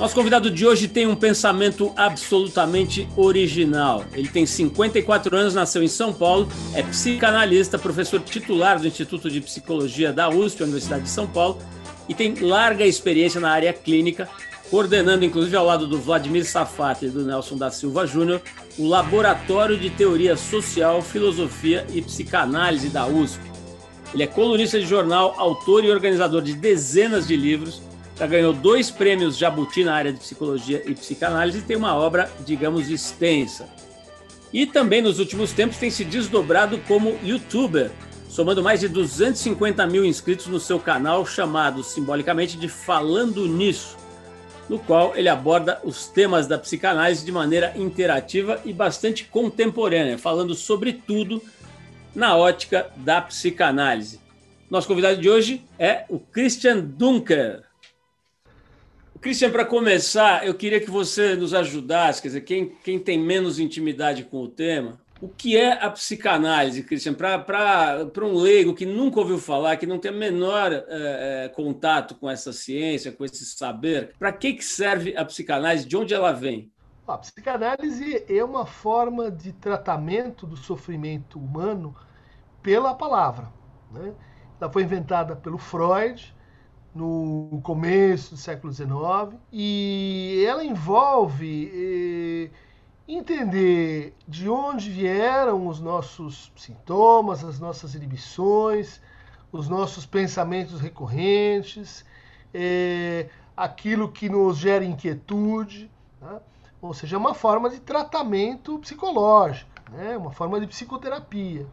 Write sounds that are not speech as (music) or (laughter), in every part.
Nosso convidado de hoje tem um pensamento absolutamente original. Ele tem 54 anos, nasceu em São Paulo, é psicanalista, professor titular do Instituto de Psicologia da USP, Universidade de São Paulo, e tem larga experiência na área clínica, coordenando, inclusive ao lado do Vladimir Safati e do Nelson da Silva Júnior, o Laboratório de Teoria Social, Filosofia e Psicanálise da USP. Ele é colunista de jornal, autor e organizador de dezenas de livros já ganhou dois prêmios Jabuti na área de psicologia e psicanálise e tem uma obra, digamos, extensa. E também nos últimos tempos tem se desdobrado como youtuber, somando mais de 250 mil inscritos no seu canal chamado simbolicamente de Falando Nisso, no qual ele aborda os temas da psicanálise de maneira interativa e bastante contemporânea, falando sobre tudo na ótica da psicanálise. Nosso convidado de hoje é o Christian Dunker. Christian, para começar, eu queria que você nos ajudasse, quer dizer, quem, quem tem menos intimidade com o tema, o que é a psicanálise, Christian? Para um leigo que nunca ouviu falar, que não tem menor é, contato com essa ciência, com esse saber, para que, que serve a psicanálise? De onde ela vem? A psicanálise é uma forma de tratamento do sofrimento humano pela palavra. Né? Ela foi inventada pelo Freud, no começo do século XIX e ela envolve eh, entender de onde vieram os nossos sintomas, as nossas inibições, os nossos pensamentos recorrentes, eh, aquilo que nos gera inquietude, né? ou seja, uma forma de tratamento psicológico, né? uma forma de psicoterapia.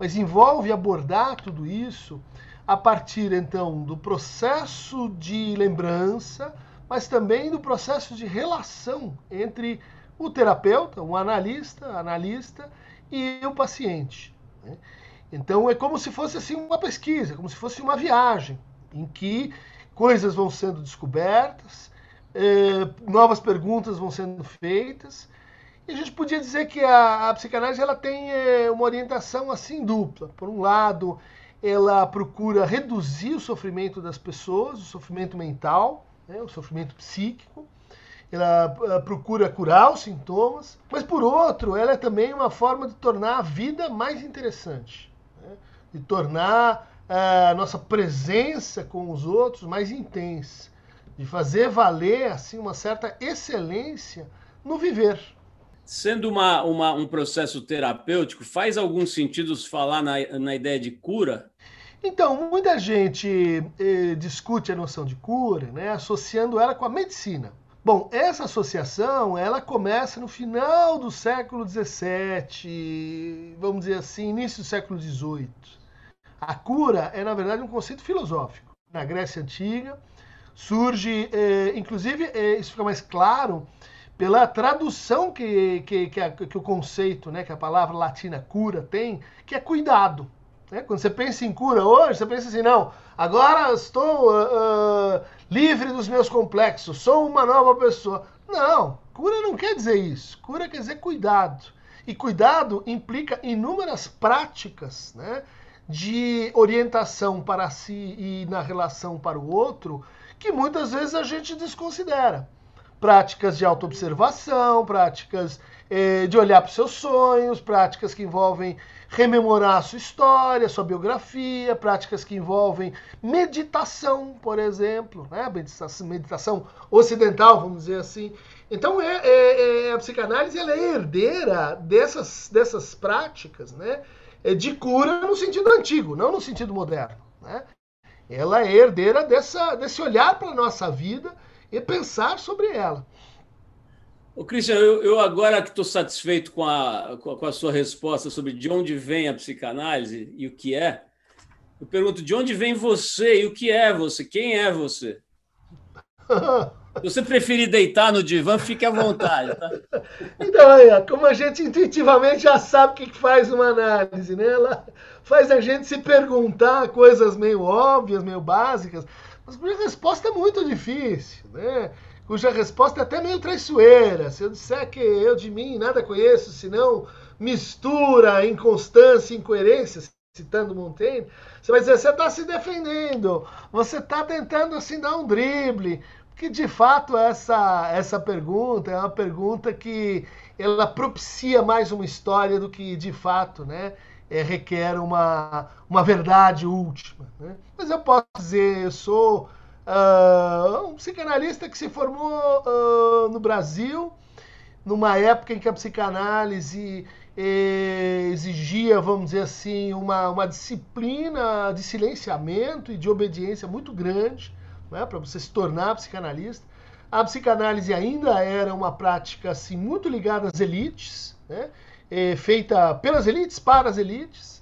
Mas envolve abordar tudo isso a partir então do processo de lembrança, mas também do processo de relação entre o terapeuta, o analista, analista e o paciente. Né? Então é como se fosse assim uma pesquisa, como se fosse uma viagem em que coisas vão sendo descobertas, eh, novas perguntas vão sendo feitas. E a gente podia dizer que a, a psicanálise ela tem eh, uma orientação assim dupla. Por um lado, ela procura reduzir o sofrimento das pessoas, o sofrimento mental, né, o sofrimento psíquico. Ela, ela procura curar os sintomas, mas por outro, ela é também uma forma de tornar a vida mais interessante, né, de tornar a nossa presença com os outros mais intensa, de fazer valer assim uma certa excelência no viver. Sendo uma, uma, um processo terapêutico, faz algum sentido falar na, na ideia de cura? Então, muita gente eh, discute a noção de cura, né, associando ela com a medicina. Bom, essa associação ela começa no final do século XVII, vamos dizer assim, início do século XVIII. A cura é, na verdade, um conceito filosófico. Na Grécia Antiga surge, eh, inclusive, eh, isso fica mais claro pela tradução que, que, que, a, que, o conceito, né, que a palavra latina cura tem, que é cuidado. Né? Quando você pensa em cura hoje, você pensa assim, não, agora estou uh, uh, livre dos meus complexos, sou uma nova pessoa. Não, cura não quer dizer isso. Cura quer dizer cuidado. E cuidado implica inúmeras práticas né, de orientação para si e na relação para o outro que muitas vezes a gente desconsidera práticas de autoobservação, práticas eh, de olhar para os seus sonhos, práticas que envolvem rememorar a sua história, sua biografia, práticas que envolvem meditação, por exemplo, né? meditação, meditação ocidental, vamos dizer assim. Então é, é, é, a psicanálise ela é herdeira dessas, dessas práticas né? É de cura no sentido antigo, não no sentido moderno. Né? Ela é herdeira dessa, desse olhar para a nossa vida e pensar sobre ela. Ô, Christian, eu, eu agora que estou satisfeito com a, com a sua resposta sobre de onde vem a psicanálise e o que é, eu pergunto de onde vem você e o que é você? Quem é você? (laughs) Se você preferir deitar no divã, fique à vontade. Tá? (laughs) Então, aí, como a gente intuitivamente já sabe o que faz uma análise, né? Ela faz a gente se perguntar coisas meio óbvias, meio básicas, mas cuja resposta é muito difícil, né? Cuja resposta é até meio traiçoeira. Se eu disser que eu de mim nada conheço, senão mistura, inconstância, incoerência, citando Montaigne, você vai dizer, você está se defendendo, você está tentando assim dar um drible, que de fato essa, essa pergunta é uma pergunta que ela propicia mais uma história do que de fato né, é, requer uma, uma verdade última. Né? Mas eu posso dizer, eu sou uh, um psicanalista que se formou uh, no Brasil, numa época em que a psicanálise eh, exigia, vamos dizer assim, uma, uma disciplina de silenciamento e de obediência muito grande né, para você se tornar psicanalista. A psicanálise ainda era uma prática assim, muito ligada às elites, né, é, feita pelas elites, para as elites.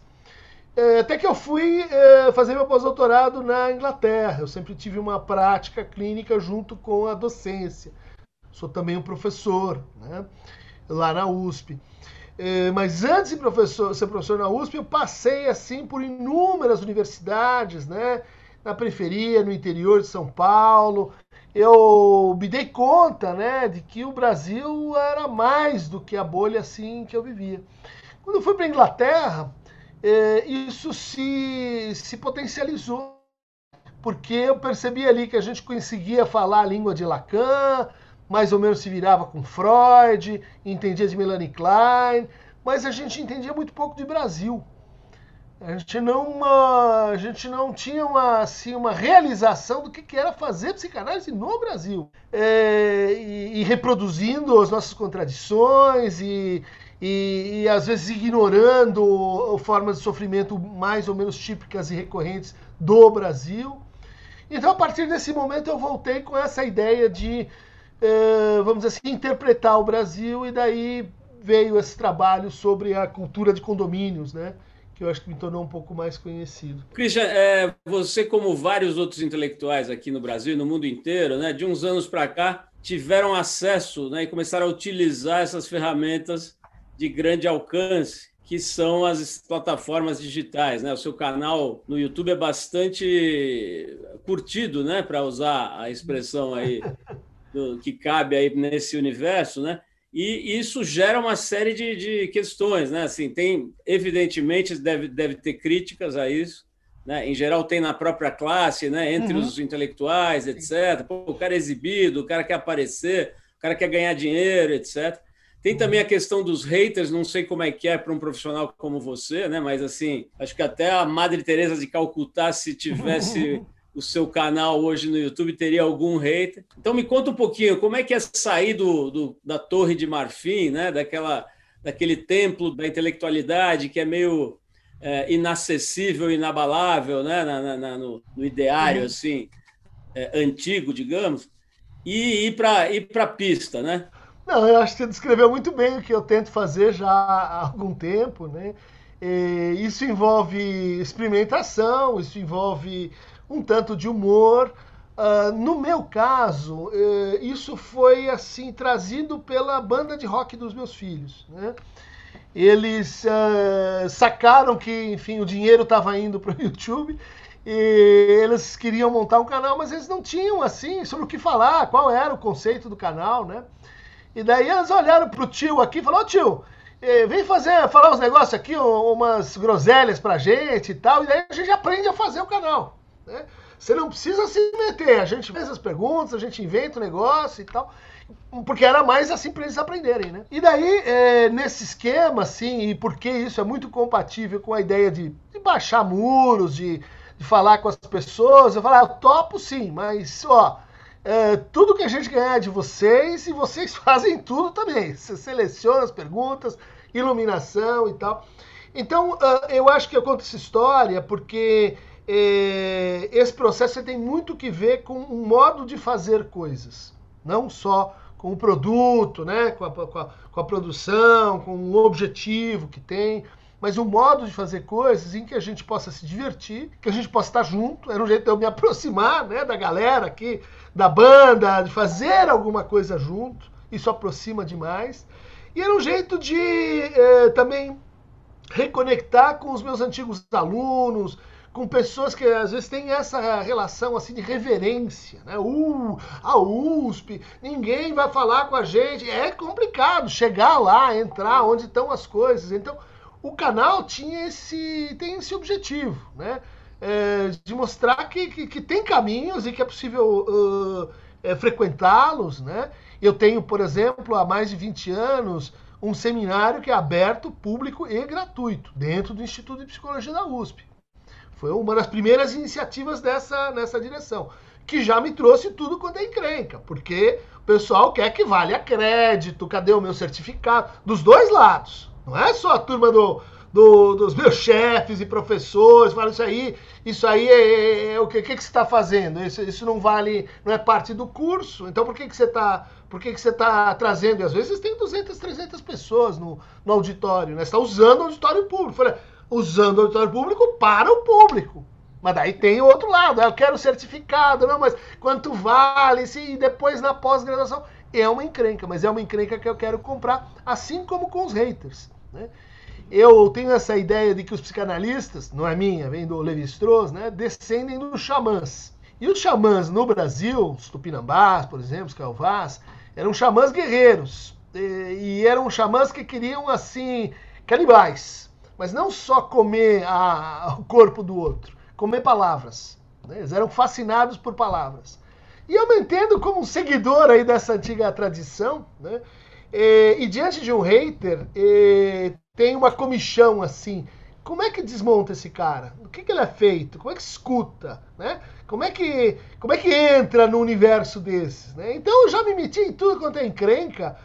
É, até que eu fui é, fazer meu pós-doutorado na Inglaterra. Eu sempre tive uma prática clínica junto com a docência. Sou também um professor né, lá na USP. É, mas antes de professor, ser professor na USP, eu passei assim por inúmeras universidades, né? na periferia, no interior de São Paulo. Eu me dei conta, né, de que o Brasil era mais do que a bolha assim que eu vivia. Quando eu fui para a Inglaterra, isso se, se potencializou, porque eu percebi ali que a gente conseguia falar a língua de Lacan, mais ou menos se virava com Freud, entendia de Melanie Klein, mas a gente entendia muito pouco de Brasil. A gente não, a gente não tinha uma, assim, uma realização do que, que era fazer psicanálise no Brasil. É, e, e, reproduzindo as nossas contradições e, e, e, às vezes ignorando formas de sofrimento mais ou menos típicas e recorrentes do Brasil. Então, a partir desse momento, eu voltei com essa ideia de, é, vamos dizer assim, interpretar o Brasil, e daí veio esse trabalho sobre a cultura de condomínios, né? que eu acho que me tornou um pouco mais conhecido. Christian, é, você, como vários outros intelectuais aqui no Brasil e no mundo inteiro, né, de uns anos para cá, tiveram acesso né, e começaram a utilizar essas ferramentas de grande alcance, que são as plataformas digitais. Né? O seu canal no YouTube é bastante curtido, né, para usar a expressão aí do, que cabe aí nesse universo, né? E isso gera uma série de, de questões, né? Assim, tem, evidentemente, deve, deve ter críticas a isso, né? Em geral, tem na própria classe, né? Entre uhum. os intelectuais, etc. Pô, o cara é exibido, o cara quer aparecer, o cara quer ganhar dinheiro, etc. Tem também a questão dos haters, não sei como é que é para um profissional como você, né? Mas assim, acho que até a Madre Teresa de Calcutá, se tivesse o seu canal hoje no YouTube teria algum hater. Então me conta um pouquinho como é que é sair do, do, da Torre de Marfim, né? Daquela, daquele templo da intelectualidade que é meio é, inacessível, inabalável, né? Na, na, no, no, ideário uhum. assim é, antigo, digamos, e ir para ir para a pista, né? Não, eu acho que você descreveu muito bem o que eu tento fazer já há algum tempo, né? E isso envolve experimentação, isso envolve um tanto de humor. Uh, no meu caso, uh, isso foi assim trazido pela banda de rock dos meus filhos. Né? Eles uh, sacaram que, enfim, o dinheiro estava indo para o (laughs) YouTube e eles queriam montar um canal, mas eles não tinham assim sobre o que falar, qual era o conceito do canal, né? E daí eles olharam para o tio aqui e falaram: oh, tio, eh, vem fazer, falar uns negócios aqui, umas groselhas pra gente e tal, e daí a gente aprende a fazer o canal. Né? Você não precisa se meter. A gente faz as perguntas, a gente inventa o negócio e tal. Porque era mais assim para eles aprenderem, né? E daí, é, nesse esquema, assim, e porque isso é muito compatível com a ideia de, de baixar muros, de, de, falar com as pessoas, eu falo, ah, topo sim, mas, ó, é, tudo que a gente ganhar de vocês, e vocês (laughs) fazem tudo também. Você seleciona as perguntas, iluminação e tal. Então, uh, eu acho que eu conto essa história porque é, esse processo tem muito que ver com um modo de fazer coisas, não só com o produto, né, com a, com a, com a produção, com o objetivo que tem. mas um modo de fazer coisas em que a gente possa se divertir, que a gente possa estar junto. Era um jeito de eu me (laughs) aproximar né, da galera aqui, da banda, de fazer alguma coisa junto. Isso aproxima demais. E era um jeito de eh, também reconectar com os meus antigos alunos, com pessoas que às vezes têm essa relação assim de reverência, né? Uh, a USP, ninguém vai falar com a gente. É complicado chegar lá, entrar onde estão as coisas. Então, o canal tinha esse tem esse objetivo, né? É, de mostrar que, que, que, tem caminhos e que é possível uh, é, frequentá-los, né? Eu tenho, por exemplo, há mais de 20 anos, um seminário que é aberto, público e gratuito, dentro do Instituto de Psicologia da USP. Foi uma das primeiras iniciativas dessa, nessa direção, que já me trouxe tudo quanto é encrenca, porque o pessoal quer que valha crédito, cadê o meu certificado? Dos dois lados. Não é só a turma do, do, dos meus chefes e professores, falam isso aí, isso aí é, é, é o que, que, que você está fazendo? Isso, isso não vale, não é parte do curso, então por que, que você está por que, que você está trazendo? E às vezes tem 200, 300 pessoas no, no auditório, né? Você está usando o auditório público. Fala, usando o auditório público para o público. Mas daí tem o outro lado, eu quero certificado, não, mas quanto vale? E depois na pós-graduação. É uma encrenca, mas é uma encrenca que eu quero comprar, assim como com os haters. Né? Eu tenho essa ideia de que os psicanalistas, não é minha, vem do Levi-Strauss, né, descendem dos xamãs. E os xamãs no Brasil, os tupinambás, por exemplo, os calvás, eram xamãs guerreiros. E, eram xamãs que queriam, assim, canibais. Mas não só comer a, o corpo do outro, comer palavras. Né? Eles eram fascinados por palavras. E eu me entendo como um seguidor aí dessa antiga tradição, né? E, e diante de um hater, e, tem uma comichão assim. Como é que desmonta esse cara? O que, que ele é feito? Como é que escuta? Né? Como é que, como é que entra no universo desses? Né? Então eu já me meti em tudo quanto é encrenca,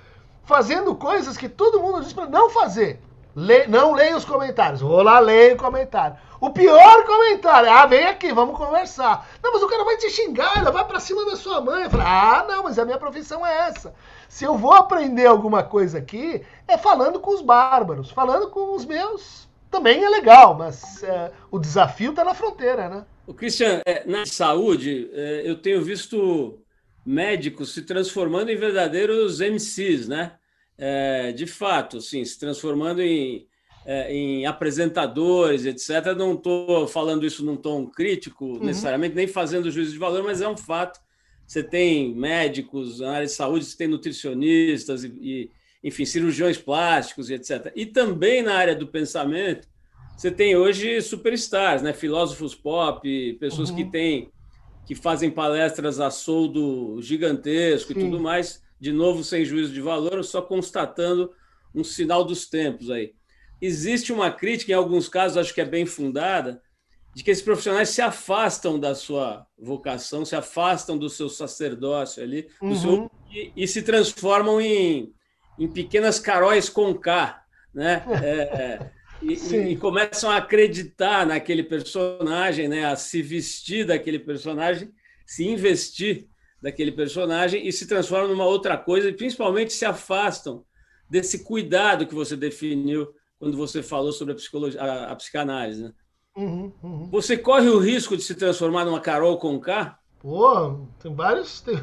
fazendo coisas que todo mundo diz para não fazer. Le, não leia os comentários. Vou lá, leia o comentário. O pior comentário, ah, vem aqui, vamos conversar. Não, mas o cara vai te xingar, ele vai para cima da sua mãe. Falo, ah, não, mas a minha profissão é essa. Se eu vou aprender alguma coisa aqui, é falando com os bárbaros, falando com os meus. Também é legal, mas é, o desafio está na fronteira, né? O Christian, é, na saúde, é, eu tenho visto médicos se transformando em verdadeiros MCs, né? É, de fato, sim, se transformando em, é, em apresentadores, etc. Não estou falando isso num tom crítico, uhum. necessariamente, nem fazendo juízo de valor, mas é um fato. Você tem médicos na área de saúde, você tem nutricionistas e, e enfim, cirurgiões plásticos e etc. E também na área do pensamento, você tem hoje superstars, né? filósofos pop, pessoas uhum. que têm que fazem palestras a soldo gigantesco Sim. e tudo mais, de novo sem juízo de valor, só constatando um sinal dos tempos aí. Existe uma crítica, em alguns casos acho que é bem fundada, de que esses profissionais se afastam da sua vocação, se afastam do seu sacerdócio ali, uhum. seu, e, e, se transformam em, em pequenas caróis com K, né? É, é e, e, começam a acreditar naquele personagem, né? a se vestir daquele personagem, se investir daquele personagem e se transformam numa outra coisa e principalmente se afastam desse cuidado que você definiu quando você falou sobre a psicologia, a, a psicanálise. Né? Uhum, uhum. Você corre o risco de se transformar numa Carol com K? Pô, tem vários, (laughs) tem,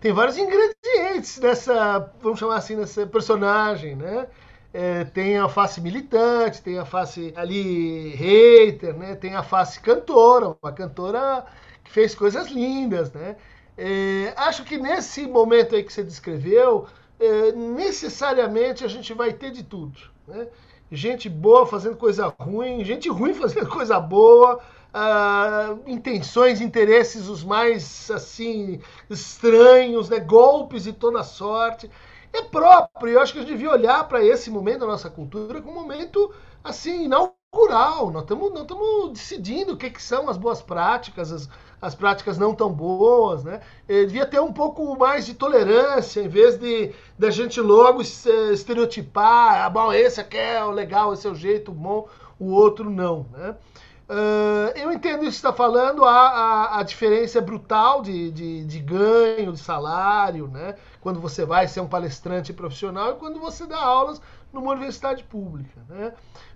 tem vários ingredientes nessa, vamos chamar assim, nessa personagem, né? É, tem a face militante, tem a face ali hater, né? Tem a face cantora, uma cantora que fez coisas lindas, né? É, acho que nesse momento aí que você descreveu, é, necessariamente a gente vai ter de tudo, né? Gente boa fazendo coisa ruim, gente ruim fazendo (laughs) coisa boa, uh, intenções, interesses os mais assim estranhos, né? golpes de toda sorte é próprio. Eu acho que a gente devia olhar para esse momento da nossa cultura como um momento assim inaugural. Nós estamos nós decidindo o que, que são as boas práticas, as, as práticas não tão boas, né? É, devia ter um pouco mais de tolerância, em vez de da gente logo estereotipar, ah, bom, esse aqui é o legal, esse é o jeito bom, o outro não, né? Uh, eu entendo isso que está falando, a, a, a, diferença brutal de, de, de, ganho, de salário, né? Quando você vai ser um palestrante profissional e quando você dá aulas numa universidade pública, né?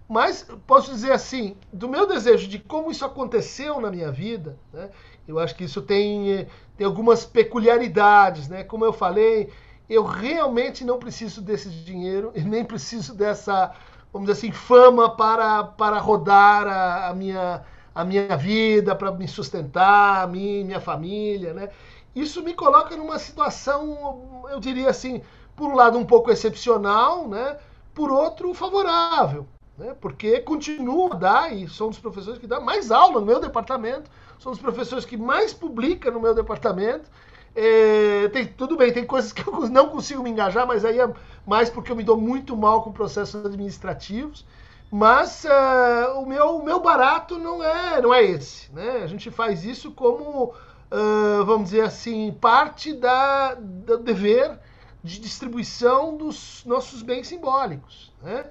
Mas posso dizer assim, do meu desejo de como isso aconteceu na minha vida, né? Eu acho que isso tem, tem algumas peculiaridades, né? Como eu falei, eu realmente não preciso desse dinheiro e nem preciso dessa vamos dizer assim, fama para, para rodar a, a minha, a minha vida, para me sustentar, a mim, minha família, né? Isso me coloca numa situação, eu diria assim, por um lado um pouco excepcional, né? Por outro, favorável, né? Porque continuo a dar, e sou um dos professores que dá mais aula no meu departamento, um dos professores que mais publica no meu departamento, é, tem, tudo bem, tem coisas que eu não consigo me engajar, mas aí é mais porque eu me dou muito mal com processos administrativos. Mas uh, o, meu, o meu barato não é, não é esse. Né? A gente faz isso como, uh, vamos dizer assim, parte da, do dever de distribuição dos nossos bens simbólicos. Né?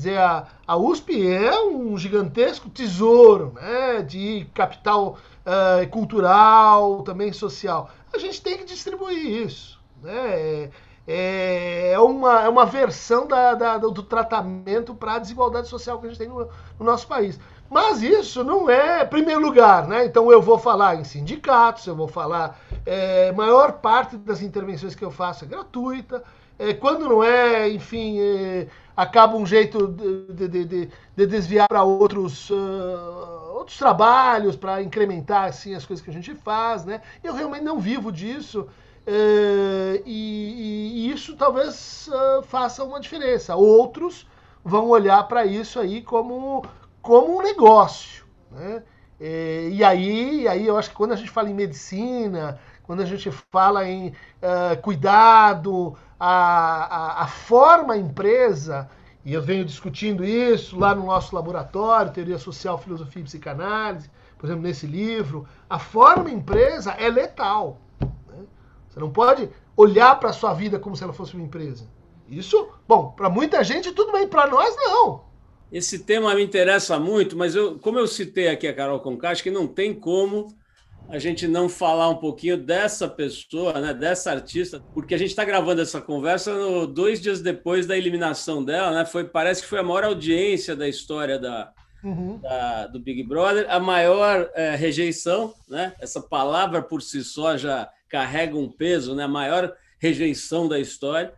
Dizer, a, a USP é um gigantesco tesouro né, de capital uh, cultural, também social a gente tem que distribuir isso. Né? É, é, uma, é uma versão da, da do tratamento para a desigualdade social que a gente tem no, no, nosso país. Mas isso não é primeiro lugar, né? Então eu vou falar em sindicatos, eu vou falar. É, maior parte das intervenções que eu faço é gratuita. É, quando não é, enfim, é, acaba um jeito de, de, de, de desviar para outros. Uh, outros trabalhos para incrementar assim as coisas que a gente faz, né? Eu realmente não vivo disso é, e, e, isso talvez uh, faça uma diferença. Outros vão olhar para isso aí como como um negócio, né? É, e aí, aí eu acho que quando a gente fala em medicina, quando a gente fala em uh, cuidado, a, a, a forma empresa e eu venho discutindo isso lá no nosso laboratório, Teoria Social, Filosofia e Psicanálise, por exemplo, nesse livro. A forma empresa é letal. Né? Você não pode olhar para a sua vida como se ela fosse uma empresa. Isso, bom, para muita gente tudo bem, para nós não. Esse tema me interessa muito, mas eu, como eu citei aqui a Carol Conká, acho que não tem como a gente não falar um pouquinho dessa pessoa, né, dessa artista, porque a gente está gravando essa conversa no, dois dias depois da eliminação dela, né? Foi, parece que foi a maior audiência da história da, uhum. da do Big Brother, a maior é, rejeição, né? Essa palavra por si só já carrega um peso, né? A maior rejeição da história.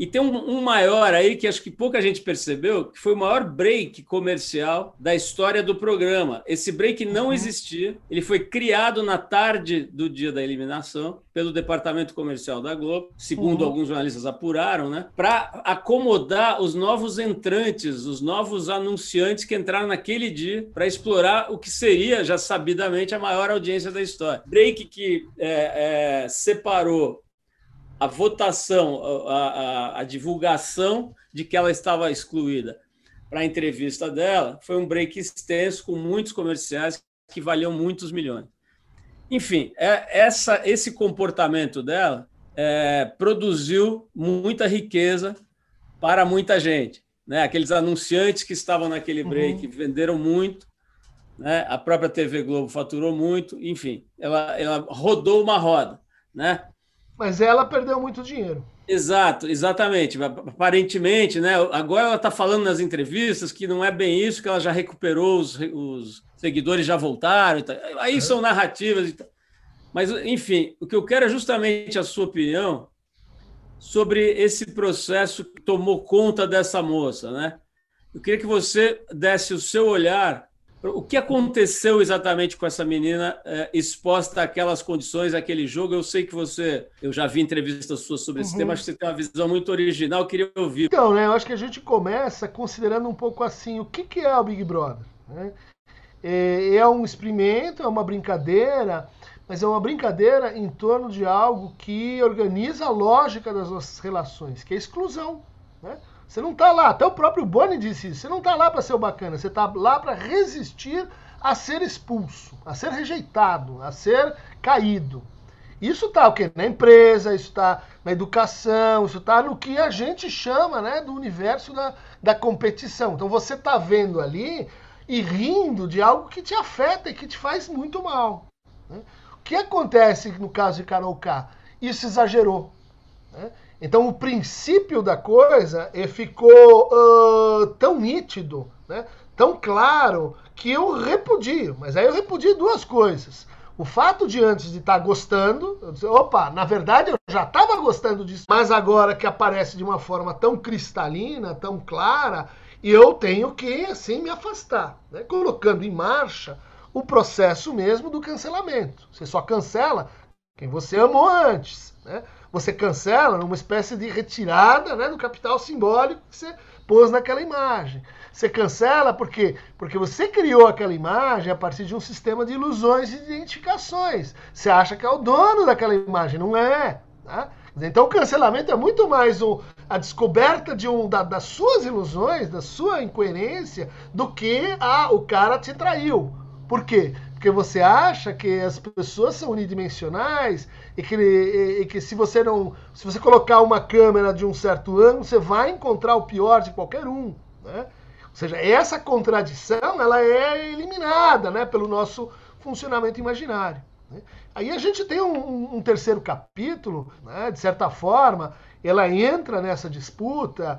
E tem um, um, maior aí que acho que pouca gente percebeu, que foi o maior break comercial da história do programa. Esse break não uhum. existia, ele foi criado na tarde do dia da eliminação pelo departamento comercial da Globo, segundo uhum. alguns jornalistas apuraram, né, para acomodar os novos entrantes, os novos anunciantes que entraram naquele dia para explorar o que seria já sabidamente a maior audiência da história. Break que é, é, separou a votação, a, a, a divulgação de que ela estava excluída para a entrevista dela foi um break extenso com muitos comerciais que valiam muitos milhões. Enfim, é, essa, esse comportamento dela é, produziu muita riqueza para muita gente. Né? Aqueles anunciantes que estavam naquele break uhum. venderam muito, né? a própria TV Globo faturou muito, enfim, ela, ela rodou uma roda. Né? Mas ela perdeu muito dinheiro. Exato, exatamente. Aparentemente, né? Agora ela está falando nas entrevistas que não é bem isso, que ela já recuperou, os, os seguidores já voltaram. Aí é. são narrativas. Mas, enfim, o que eu quero é justamente a sua opinião sobre esse processo que tomou conta dessa moça, né? Eu queria que você desse o seu olhar o que aconteceu exatamente com essa menina é, exposta àquelas condições, àquele jogo? Eu sei que você, eu já vi entrevistas suas sobre esse uhum. tema, acho que você tem uma visão muito original, queria ouvir. Então, né, eu acho que a gente começa considerando um pouco assim, o que, que é o Big Brother? Né? É, é um experimento, é uma brincadeira, mas é uma brincadeira em torno de algo que organiza a lógica das nossas relações, que é a exclusão. Né? Você não está lá, até o próprio Boni disse isso, você não está lá para ser o bacana, você está lá para resistir a ser expulso, a ser rejeitado, a ser caído. Isso está o quê? Na empresa, isso está na educação, isso está no que a gente chama né, do universo da, da competição. Então você está vendo ali e rindo de algo que te afeta e que te faz muito mal. Né? O que acontece no caso de Carol K? Isso exagerou. Né? Então o princípio da coisa eh, ficou uh, tão nítido, né? tão claro, que eu repudio. Mas aí eu repudio duas coisas. O fato de antes de estar tá gostando, eu disse, opa, na verdade eu já estava gostando disso, mas agora que aparece de uma forma tão cristalina, tão clara, eu tenho que assim me afastar, né? colocando em marcha o processo mesmo do cancelamento. Você só cancela quem você amou antes, né? Você cancela numa espécie de retirada né, do capital simbólico que você pôs naquela imagem. Você cancela por quê? Porque você criou aquela imagem a partir de um sistema de ilusões e de identificações. Você acha que é o dono daquela imagem, não é. Tá? Então o cancelamento é muito mais um, a descoberta de um da, das suas ilusões, da sua incoerência, do que a, o cara te traiu. Por quê? Porque você acha que as pessoas são unidimensionais e que, e, e que se você não. Se você colocar uma câmera de um certo ângulo, você vai encontrar o pior de qualquer um. Né? Ou seja, essa contradição ela é eliminada né, pelo nosso funcionamento imaginário. Né? Aí a gente tem um, um terceiro capítulo, né, de certa forma, ela entra nessa disputa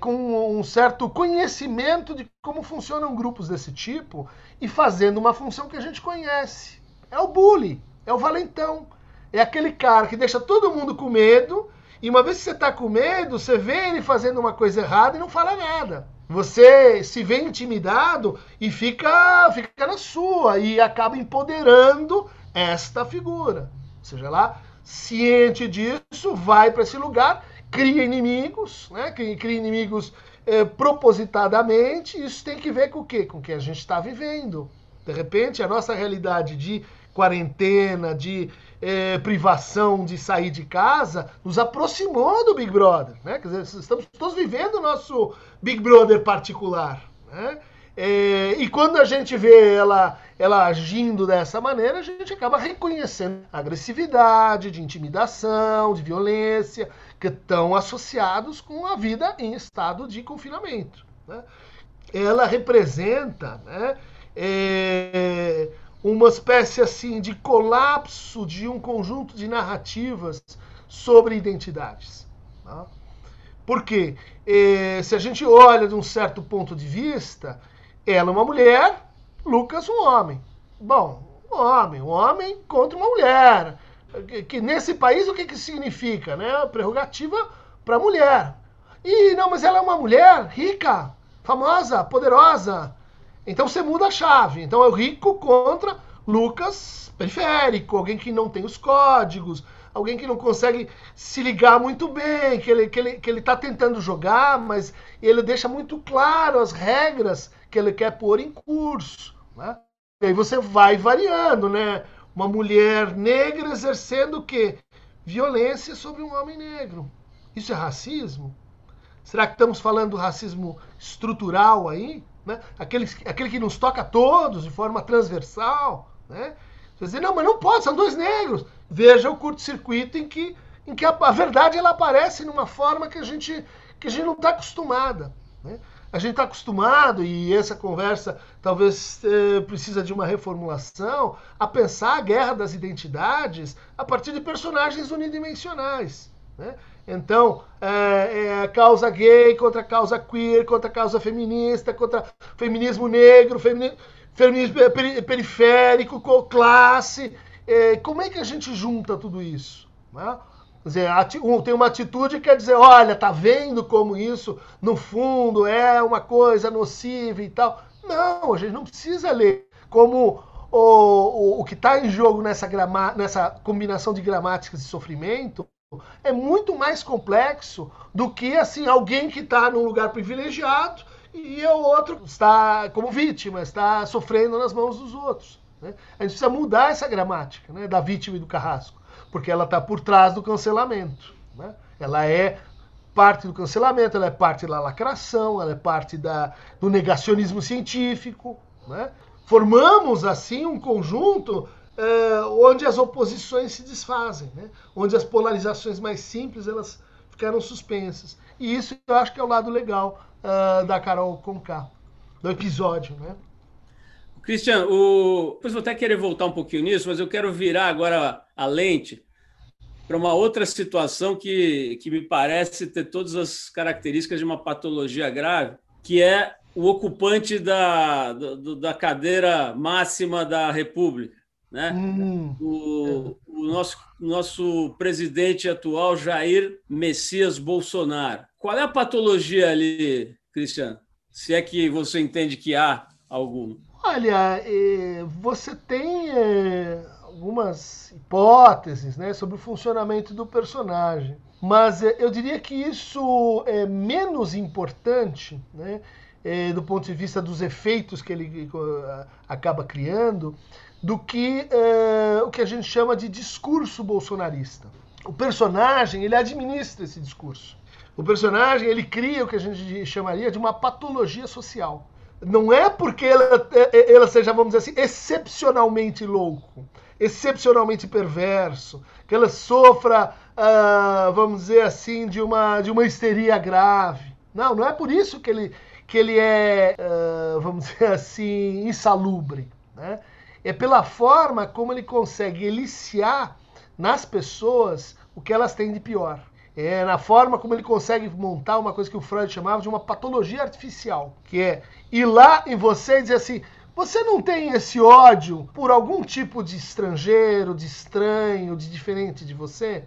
com um certo conhecimento de como funcionam grupos desse tipo e fazendo uma função que a gente conhece. É o bully, é o valentão, é aquele cara que deixa todo mundo com medo e uma vez que você está com medo, você vê ele fazendo uma coisa errada e não fala nada. Você se vê intimidado e fica, fica na sua e acaba empoderando esta figura. Ou seja, lá, ciente disso, vai para esse lugar, cria inimigos, né? cria inimigos é, propositadamente. Isso tem que ver com o quê? Com o que a gente está vivendo. De repente, a nossa realidade de quarentena, de é, privação de sair de casa, nos aproximou do Big Brother. Né? Quer dizer, estamos todos vivendo o nosso Big Brother particular. Né? É, e quando a gente vê ela, ela agindo dessa maneira, a gente acaba reconhecendo a agressividade, de intimidação, de violência, que estão associados com a vida em estado de confinamento. Né? Ela representa né, é, uma espécie assim de colapso de um conjunto de narrativas sobre identidades. Tá? Porque eh, se a gente olha de um certo ponto de vista, ela é uma mulher, Lucas um homem. Bom, um homem, um homem contra uma mulher. Que, que nesse país o que, que significa? Né? Prerrogativa para mulher. E não, mas ela é uma mulher rica, famosa, poderosa, então você muda a chave. Então é o rico contra Lucas periférico, alguém que não tem os códigos, alguém que não consegue se ligar muito bem, que ele que ele que ele está tentando jogar, mas ele deixa muito claro as regras que ele quer pôr em curso, né? E aí você vai variando, né? Uma mulher negra exercendo o quê? Violência sobre um homem negro. Isso é racismo? Será que estamos falando do racismo estrutural aí? né? aquele, aquele que nos toca a todos de forma transversal. Né? Você dizer, não, mas não pode, são dois negros. Veja o curto-circuito em que, em que a, a, verdade ela aparece numa forma que a gente, que a gente não está acostumada. Né? A gente está acostumado, e essa conversa talvez eh, precisa de uma reformulação, a pensar a guerra das identidades a partir de personagens unidimensionais. Né? Então, é, é, a causa gay contra a causa queer, contra a causa feminista, contra feminismo negro, feminismo, feminismo periférico, classe. É, como é que a gente junta tudo isso? Né? Quer dizer, tem uma atitude que quer dizer, olha, tá vendo como isso, no fundo, é uma coisa nociva e tal. Não, a gente não precisa ler como o, o, o que está em jogo nessa, nessa combinação de gramáticas de sofrimento é muito mais complexo do que assim alguém que está num lugar privilegiado e o outro está como vítima, está sofrendo nas mãos dos outros. Né? A gente precisa mudar essa gramática né, da vítima e do carrasco, porque ela está por trás do cancelamento. Né? Ela é parte do cancelamento, ela é parte da lacração, ela é parte da, do negacionismo científico. Né? Formamos assim um conjunto é, onde as oposições se desfazem, né? onde as polarizações mais simples elas ficaram suspensas. E isso eu acho que é o lado legal uh, da Carol Conká. do episódio, né? Cristian, o... depois vou até querer voltar um pouquinho nisso, mas eu quero virar agora a lente para uma outra situação que, que me parece ter todas as características de uma patologia grave, que é o ocupante da, do, da cadeira máxima da República, né? Hum. O, o nosso, nosso presidente atual, Jair Messias Bolsonaro. Qual é a patologia ali, Cristiano? Se é que você entende que há alguma. Olha, é, você tem é, algumas hipóteses né, sobre o funcionamento do personagem, mas é, eu diria que isso é menos importante né, do ponto de vista dos efeitos que ele acaba criando do que o que a gente chama de discurso bolsonarista. O personagem ele administra esse discurso. O personagem ele cria o que a gente chamaria de uma patologia social não é porque ela, é, é, ela seja, vamos dizer assim, excepcionalmente louco, excepcionalmente perverso, que ela sofra, uh, vamos dizer assim, de uma, de uma histeria grave. Não, não é por isso que ele, que ele é, uh, vamos dizer (laughs) assim, insalubre. Né? É pela forma como ele consegue eliciar nas pessoas o que elas têm de pior é na forma como ele consegue montar uma coisa que o Freud chamava de uma patologia artificial, que é ir lá em você e dizer assim: você não tem esse ódio por algum tipo de estrangeiro, de estranho, de diferente de você?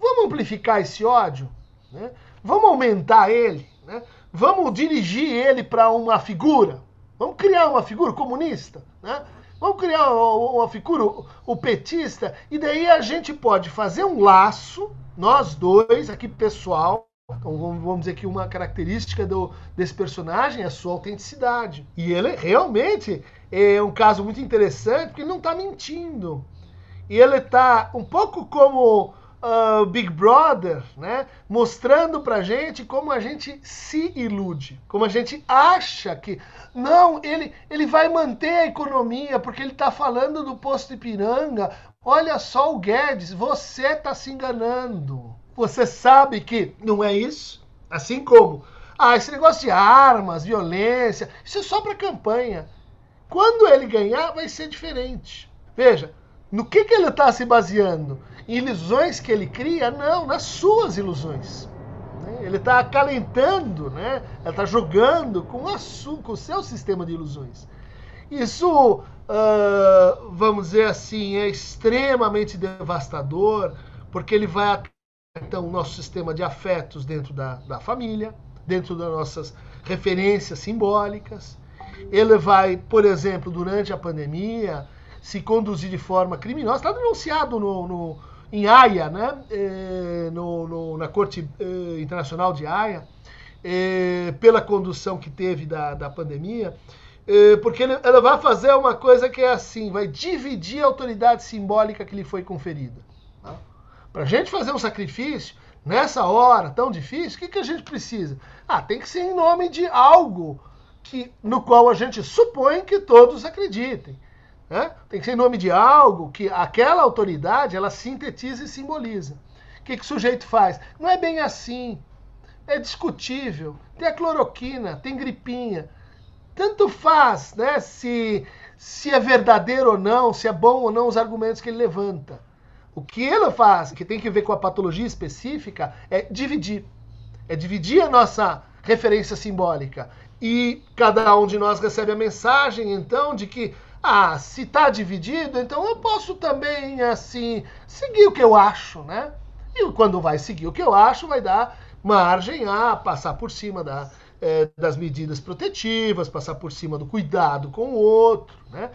Vamos amplificar esse ódio? Né? Vamos aumentar ele? Né? Vamos dirigir ele para uma figura? Vamos criar uma figura comunista? Né? Vamos criar uma figura, o petista, e daí a gente pode fazer um laço nós dois, aqui pessoal, então vamos dizer que uma característica do, desse personagem é a sua autenticidade. E ele realmente é um caso muito interessante porque ele não está mentindo. E ele está um pouco como uh, Big Brother, né? Mostrando pra gente como a gente se ilude, como a gente acha que não, ele, ele vai manter a economia porque ele está falando do posto Ipiranga, Olha só o Guedes, você está se enganando. Você sabe que não é isso? Assim como, ah, esse negócio de armas, violência, isso é só para campanha. Quando ele ganhar, vai ser diferente. Veja, no que, que ele está se baseando? Em ilusões que ele cria? Não, nas suas ilusões. Né? Ele está acalentando, né? ele está jogando com, a com o seu sistema de ilusões. Isso uh, vamos dizer assim, é extremamente devastador, porque ele vai então o nosso sistema de afetos dentro da, da família, dentro das nossas referências simbólicas. Ele vai, por exemplo, durante a pandemia, se conduzir de forma criminosa. Está denunciado no, no, em Haia, né? É, no, no, na Corte é, Internacional de Haia, é, pela condução que teve da, da pandemia. É, porque ele, ela vai fazer uma coisa que é assim, vai dividir a autoridade simbólica que lhe foi conferida. Para a gente fazer um sacrifício, nessa hora tão difícil, o que, que a gente precisa? Ah, tem que ser em nome de algo que, no qual a gente supõe que todos acreditem. Né? Tem que ser em nome de algo que aquela autoridade ela sintetiza e simboliza. O que, que o sujeito faz? Não é bem assim. É discutível. Tem a cloroquina, tem gripinha tanto faz né, se, se é verdadeiro ou não, se é bom ou não os argumentos que ele levanta. O que ele faz, que tem que ver com a patologia específica, é dividir. É dividir a nossa referência simbólica. E cada um de nós recebe a mensagem, então, de que, ah, se está dividido, então eu posso também, assim, seguir o que eu acho, né? E quando vai seguir o que eu acho, vai dar margem a passar por cima da, é, das medidas protetivas, passar por cima do cuidado com o outro, né?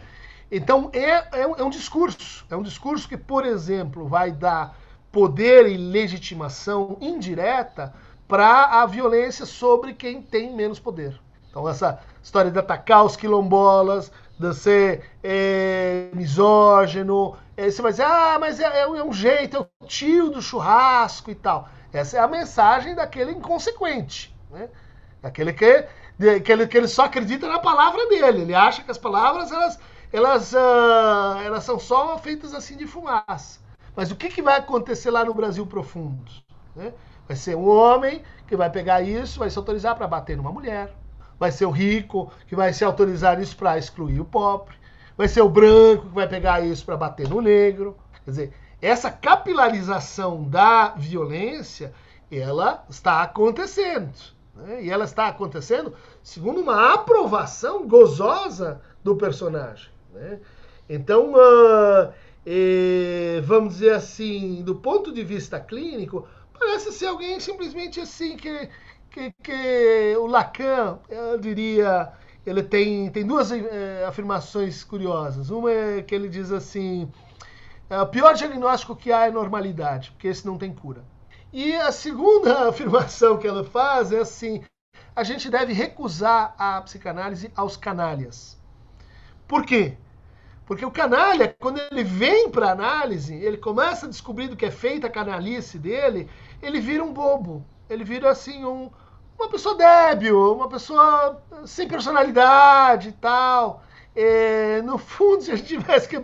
Então é, é um, é um discurso, é um discurso que, por exemplo, vai dar poder e legitimação indireta para a violência sobre quem tem menos poder. Então essa história de atacar os quilombolas, de ser é, misógino, é, você vai dizer, ah, mas é, é, um jeito, é o tio do churrasco e tal. Essa é a mensagem daquele inconsequente, né? Aquele que, que, ele, que ele só acredita na palavra dele. Ele acha que as palavras elas, elas, uh, elas são só feitas assim de fumaça. Mas o que, que vai acontecer lá no Brasil profundo? Né? Vai ser um homem que vai pegar isso, vai se autorizar para bater numa mulher, vai ser o rico que vai se autorizar isso para excluir o pobre, vai ser o branco que vai pegar isso para bater no negro. Quer dizer, essa capilarização da violência, ela está acontecendo. Né? E ela está acontecendo segundo uma aprovação gozosa do personagem. Né? Então, uh, vamos dizer assim, do ponto de vista clínico, parece ser alguém simplesmente assim que, que, que o Lacan, eu diria, ele tem, tem duas é, afirmações curiosas. Uma é que ele diz assim: é, o pior diagnóstico que há é normalidade, porque esse não tem cura. E a segunda (laughs) afirmação que ela faz é assim: a gente deve recusar a psicanálise aos canalhas. Por quê? Porque o canalha, quando ele vem para análise, ele começa a descobrir do que é feita a canalice dele, ele vira um bobo. Ele vira assim um, uma pessoa débil, uma pessoa sem personalidade e tal. É, no fundo, (laughs) se a gente tivesse que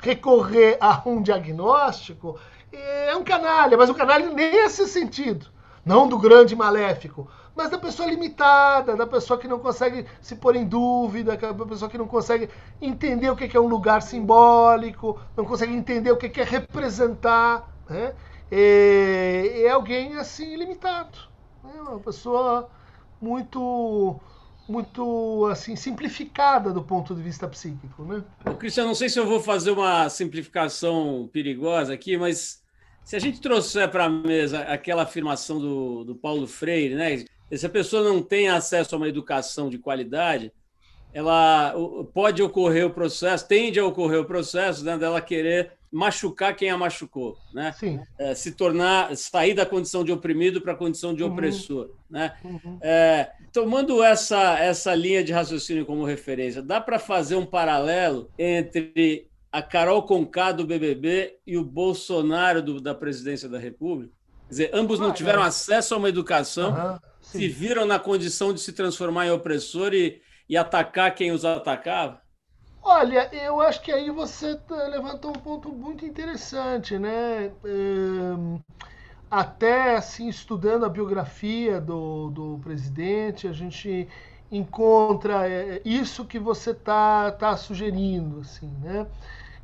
recorrer a um diagnóstico, é um canalha, mas um canalha nesse sentido. Não do grande maléfico, mas da pessoa limitada, da pessoa que não consegue se pôr em dúvida, da pessoa que não consegue entender o que é um lugar simbólico, não consegue entender o que é representar. Né? É, é alguém assim limitado, né? uma pessoa muito muito assim simplificada do ponto de vista psíquico, né? Cristiano, não sei se eu vou fazer uma simplificação perigosa aqui, mas se a gente trouxer para a mesa aquela afirmação do, do Paulo Freire, né? Se a pessoa não tem acesso a uma educação de qualidade, ela pode ocorrer o processo, tende a ocorrer o processo né, dela querer machucar quem a machucou, né? É, se tornar, sair da condição de oprimido para a condição de uhum. opressor, né? Uhum. É, tomando essa essa linha de raciocínio como referência, dá para fazer um paralelo entre a Carol Conká do BBB e o Bolsonaro do, da presidência da República? Quer dizer, ambos não tiveram acesso a uma educação, uhum, se viram na condição de se transformar em opressor e, e atacar quem os atacava? Olha, eu acho que aí você levantou um ponto muito interessante, né? Até assim, estudando a biografia do, do presidente, a gente encontra é, isso que você está tá sugerindo, assim, né?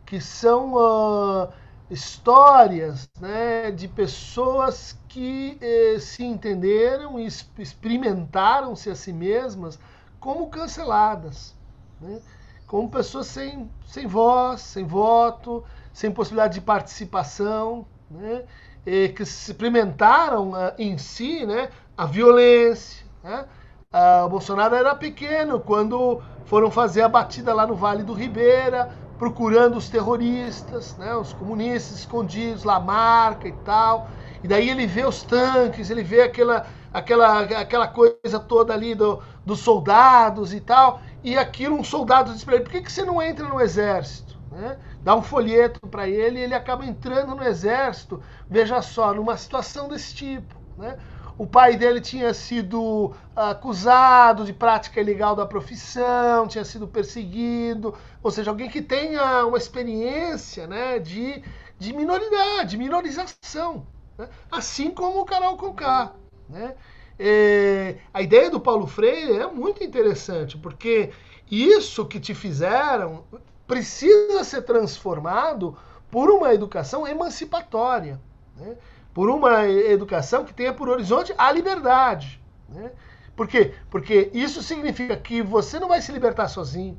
Que são uh, histórias né, de pessoas que eh, se entenderam e experimentaram-se a si mesmas como canceladas, né? como pessoas sem, sem voz, sem voto, sem possibilidade de participação, né? E que experimentaram uh, em si né, a violência. Né? Uh, o Bolsonaro era pequeno quando foram fazer a batida lá no Vale do Ribeira, procurando os terroristas, né, os comunistas escondidos, Lamarca e tal. E daí ele vê os tanques, ele vê aquela, aquela, aquela coisa toda ali do, dos soldados e tal. E aquilo, um soldado diz para ele: por que, que você não entra no exército? Né? Dá um folheto para ele e ele acaba entrando no exército, veja só, numa situação desse tipo. Né? O pai dele tinha sido acusado de prática ilegal da profissão, tinha sido perseguido, ou seja, alguém que tenha uma experiência né, de, de minoridade, minorização. Né? Assim como o Carol Conká. Né? É, a ideia do Paulo Freire é muito interessante, porque isso que te fizeram precisa ser transformado por uma educação emancipatória. Né? Por uma educação que tenha por horizonte a liberdade. Né? Por quê? Porque isso significa que você não vai se libertar sozinho.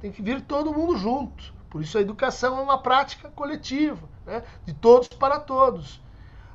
Tem que vir todo mundo junto. Por isso a educação é uma prática coletiva, né? de todos para todos.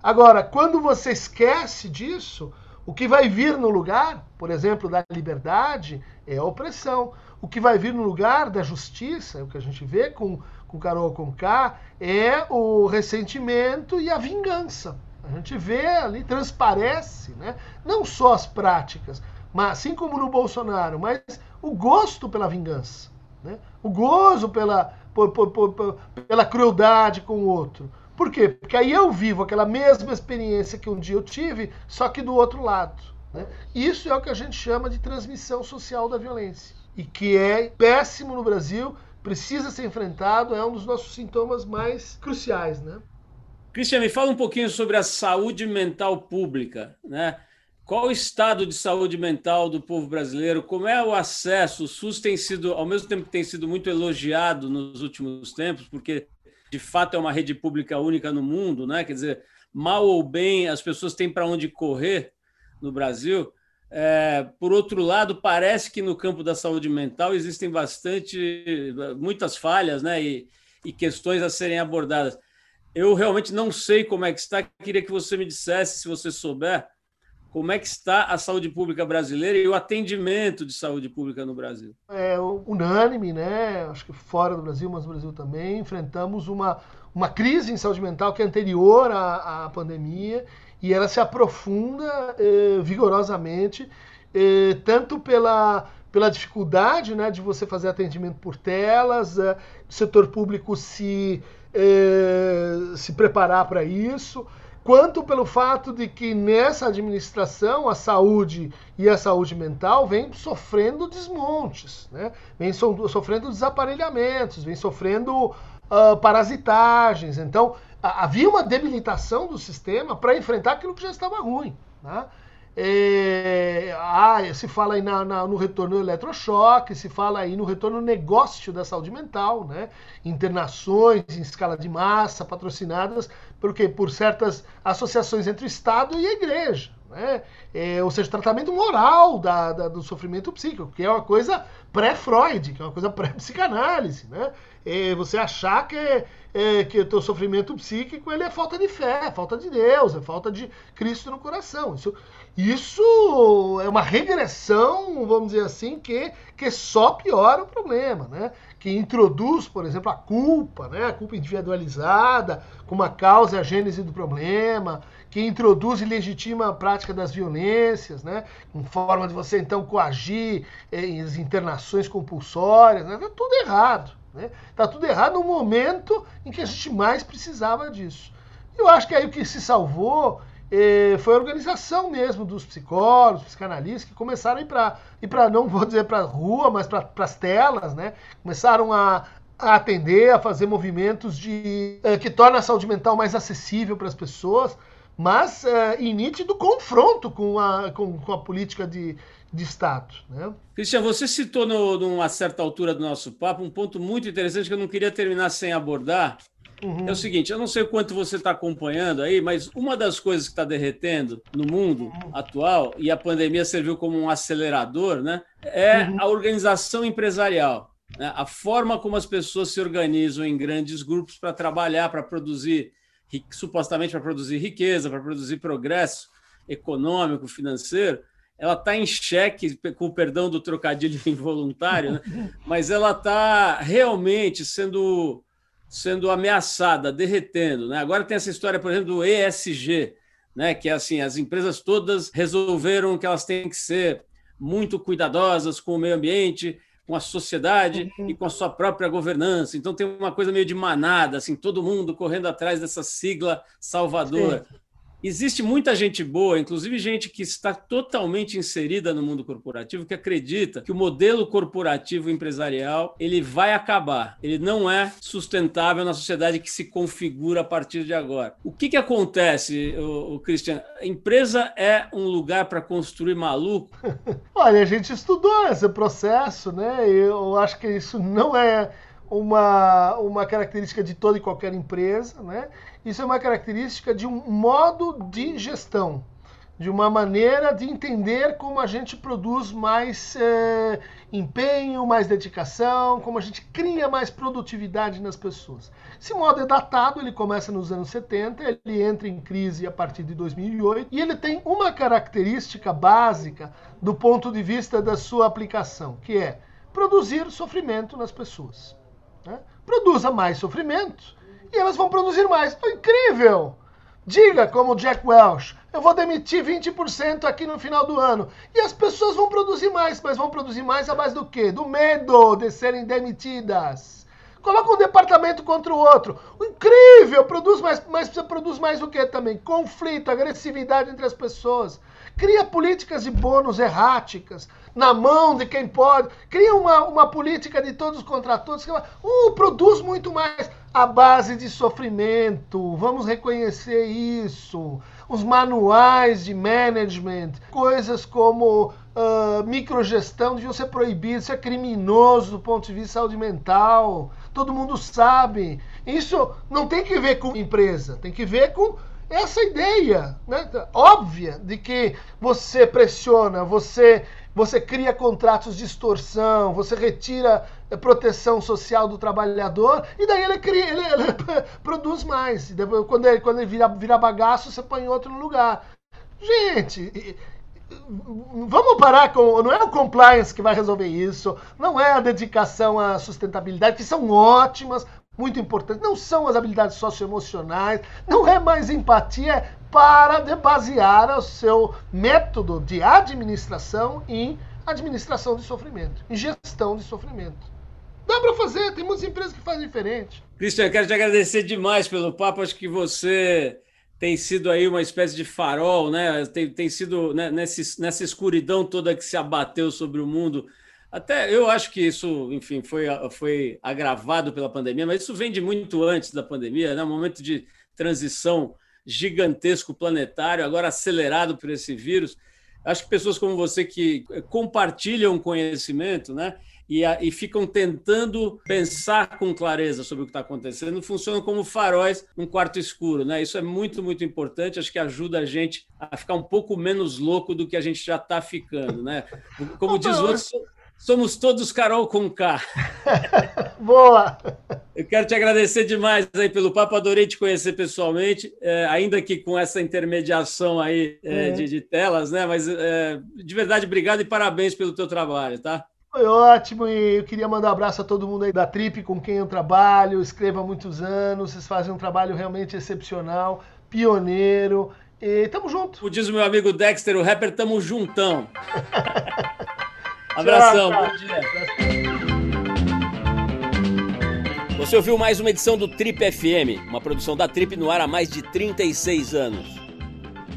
Agora, quando você esquece disso, o que vai vir no lugar, por exemplo, da liberdade, é a opressão. O que vai vir no lugar da justiça, é o que a gente vê com com Carol Conká é o ressentimento e a vingança. A gente vê ali, transparece, né? não só as práticas, mas assim como no Bolsonaro, mas o gosto pela vingança, né? o gozo pela, por, por, por, pela crueldade com o outro. Por quê? Porque aí eu vivo aquela mesma experiência que um dia eu tive, só que do outro lado. Né? Isso é o que a gente chama de transmissão social da violência. E que é péssimo no Brasil, precisa ser enfrentado, é um dos nossos sintomas mais cruciais, né? Cristian, me fala um pouquinho sobre a saúde mental pública, né? Qual o estado de saúde mental do povo brasileiro? Como é o acesso? O SUS tem sido, ao mesmo tempo que tem sido muito elogiado nos últimos tempos, porque de fato é uma rede pública única no mundo, né? Quer dizer, mal ou bem, as pessoas têm para onde correr no Brasil. É, por outro lado, parece que no campo da saúde mental existem bastante, muitas falhas, né? E, e questões a serem abordadas. Eu realmente não sei como é que está. Queria que você me dissesse, se você souber, como é que está a saúde pública brasileira e o atendimento de saúde pública no Brasil? É unânime, né? Acho que fora do Brasil, mas no Brasil também, enfrentamos uma, uma crise em saúde mental que é anterior à, à pandemia e ela se aprofunda eh, vigorosamente, eh, tanto pela, pela dificuldade né, de você fazer atendimento por telas, eh, o setor público se, eh, se preparar para isso quanto pelo fato de que nessa administração a saúde e a saúde mental vem sofrendo desmontes, né? vem so sofrendo desaparelhamentos, vem sofrendo uh, parasitagens. Então havia uma debilitação do sistema para enfrentar aquilo que já estava ruim. Né? É, ah, se fala aí na, na, no retorno do eletrochoque, se fala aí no retorno negócio da saúde mental, né? internações em escala de massa patrocinadas por, quê? por certas associações entre o Estado e a Igreja. Né? É, ou seja, tratamento moral da, da, do sofrimento psíquico, que é uma coisa pré-Freud, que é uma coisa pré-psicanálise. Né? É, você achar que é, que o teu sofrimento psíquico ele é falta de fé, é falta de Deus, é falta de Cristo no coração. Isso, isso é uma regressão, vamos dizer assim, que, que só piora o problema, né? Que introduz, por exemplo, a culpa, né? A culpa individualizada como a causa e a gênese do problema, que introduz e legitima a prática das violências, né? Em forma de você então coagir em eh, internações compulsórias, né? Tá tudo errado. Né? Tá tudo errado no momento em que a gente mais precisava disso. Eu acho que aí o que se salvou eh, foi a organização mesmo dos psicólogos, psicanalistas, que começaram a ir para, ir para não vou dizer para rua, mas para as telas, né? Começaram a, a atender, a fazer movimentos de eh, que torna a saúde mental mais acessível para as pessoas, mas eh, em nítido confronto com a, com, com a política de, de Estado. Né? Cristian, você citou no, numa certa altura do nosso papo um ponto muito interessante que eu não queria terminar sem abordar. Uhum. É o seguinte, eu não sei o quanto você está acompanhando aí, mas uma das coisas que está derretendo no mundo uhum. atual, e a pandemia serviu como um acelerador, né, é uhum. a organização empresarial. Né? A forma como as pessoas se organizam em grandes grupos para trabalhar, para produzir, supostamente para produzir riqueza, para produzir progresso econômico, financeiro, ela está em xeque, com o perdão do trocadilho (laughs) involuntário, né? mas ela está realmente sendo, sendo ameaçada, derretendo. Né? Agora tem essa história, por exemplo, do ESG, né? que é assim, as empresas todas resolveram que elas têm que ser muito cuidadosas com o meio ambiente, com a sociedade uhum. e com a sua própria governança. Então tem uma coisa meio de manada, assim, todo mundo correndo atrás dessa sigla salvadora. Sim. Existe muita gente boa, inclusive gente que está totalmente inserida no mundo corporativo, que acredita que o modelo corporativo empresarial ele vai acabar. Ele não é sustentável na sociedade que se configura a partir de agora. O que, que acontece, o, o Cristian? A empresa é um lugar para construir maluco? (laughs) Olha, a gente estudou esse processo, né? Eu acho que isso não é uma, uma característica de toda e qualquer empresa, né? Isso é uma característica de um modo de gestão, de uma maneira de entender como a gente produz mais é, empenho, mais dedicação, como a gente cria mais produtividade nas pessoas. Esse modo é datado, ele começa nos anos 70, ele entra em crise a partir de 2008 e ele tem uma característica básica do ponto de vista da sua aplicação, que é produzir sofrimento nas pessoas. Né? Produza mais sofrimento e elas vão produzir mais. Incrível! Diga como Jack Welch, eu vou demitir 20% aqui no final do ano. E as pessoas vão produzir mais, mas vão produzir mais à base do quê? Do medo de serem demitidas. Coloca um departamento contra o outro. Incrível! Produz mais, mas você produz mais o que também? Conflito, agressividade entre as pessoas. Cria políticas de bônus erráticas na mão de quem pode. Cria uma, uma política de todos os contratores que uh, produz muito mais a base de sofrimento. Vamos reconhecer isso. os manuais de management, coisas como uh, microgestão deviam ser proibidos, isso é criminoso do ponto de vista de saúde mental. Todo mundo sabe. Isso não tem que ver com empresa, tem que ver com essa ideia né, óbvia de que você pressiona, você você cria contratos de extorsão, você retira a proteção social do trabalhador e daí ele, cria, ele, ele (laughs) produz mais. Depois, quando ele, quando ele vira, vira bagaço, você põe em outro lugar. Gente, vamos parar com. Não é o compliance que vai resolver isso, não é a dedicação à sustentabilidade, que são ótimas, muito importantes, não são as habilidades socioemocionais, não é mais empatia, para basear o seu método de administração em administração de sofrimento, em gestão de sofrimento. Dá para fazer, tem muitas empresas que fazem diferente. Cristian, quero te agradecer demais pelo papo. Acho que você tem sido aí uma espécie de farol, né? Tem, tem sido né, nessa, nessa escuridão toda que se abateu sobre o mundo. Até eu acho que isso, enfim, foi, foi agravado pela pandemia, mas isso vem de muito antes da pandemia, né? Um momento de transição gigantesco planetário, agora acelerado por esse vírus. Acho que pessoas como você que compartilham conhecimento, né? E, e, ficam tentando pensar com clareza sobre o que está acontecendo, funcionam como faróis num quarto escuro. Né? Isso é muito, muito importante. Acho que ajuda a gente a ficar um pouco menos louco do que a gente já está ficando. Né? Como diz o outro, Somos todos Carol com K. (laughs) Boa! Eu quero te agradecer demais aí pelo papo, adorei te conhecer pessoalmente, é, ainda que com essa intermediação aí é, é. De, de, telas, né? Mas é, de verdade, obrigado e parabéns pelo teu trabalho, tá? Foi ótimo e eu queria mandar um abraço a todo mundo aí da Trip com quem eu trabalho, escrevo há muitos anos, vocês fazem um trabalho realmente excepcional, pioneiro. E tamo junto. Como diz o meu amigo Dexter, o rapper tamo juntão. (laughs) Abração, Tchau, bom dia. Você ouviu mais uma edição do Trip FM, uma produção da Trip no ar há mais de 36 anos.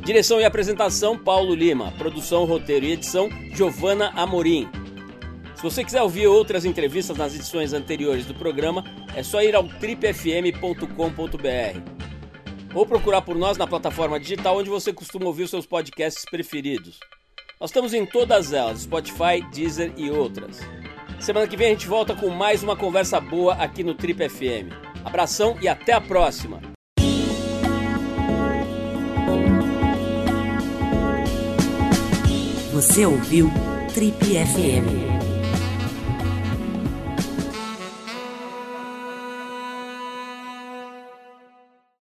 Direção e apresentação Paulo Lima, produção, roteiro e edição Giovana Amorim. Se você quiser ouvir outras entrevistas nas edições anteriores do programa, é só ir ao tripfm.com.br ou procurar por nós na plataforma digital onde você costuma ouvir os seus podcasts preferidos. Nós estamos em todas elas, Spotify, Deezer e outras. Semana que vem a gente volta com mais uma conversa boa aqui no Trip FM. Abração e até a próxima! Você ouviu Trip FM.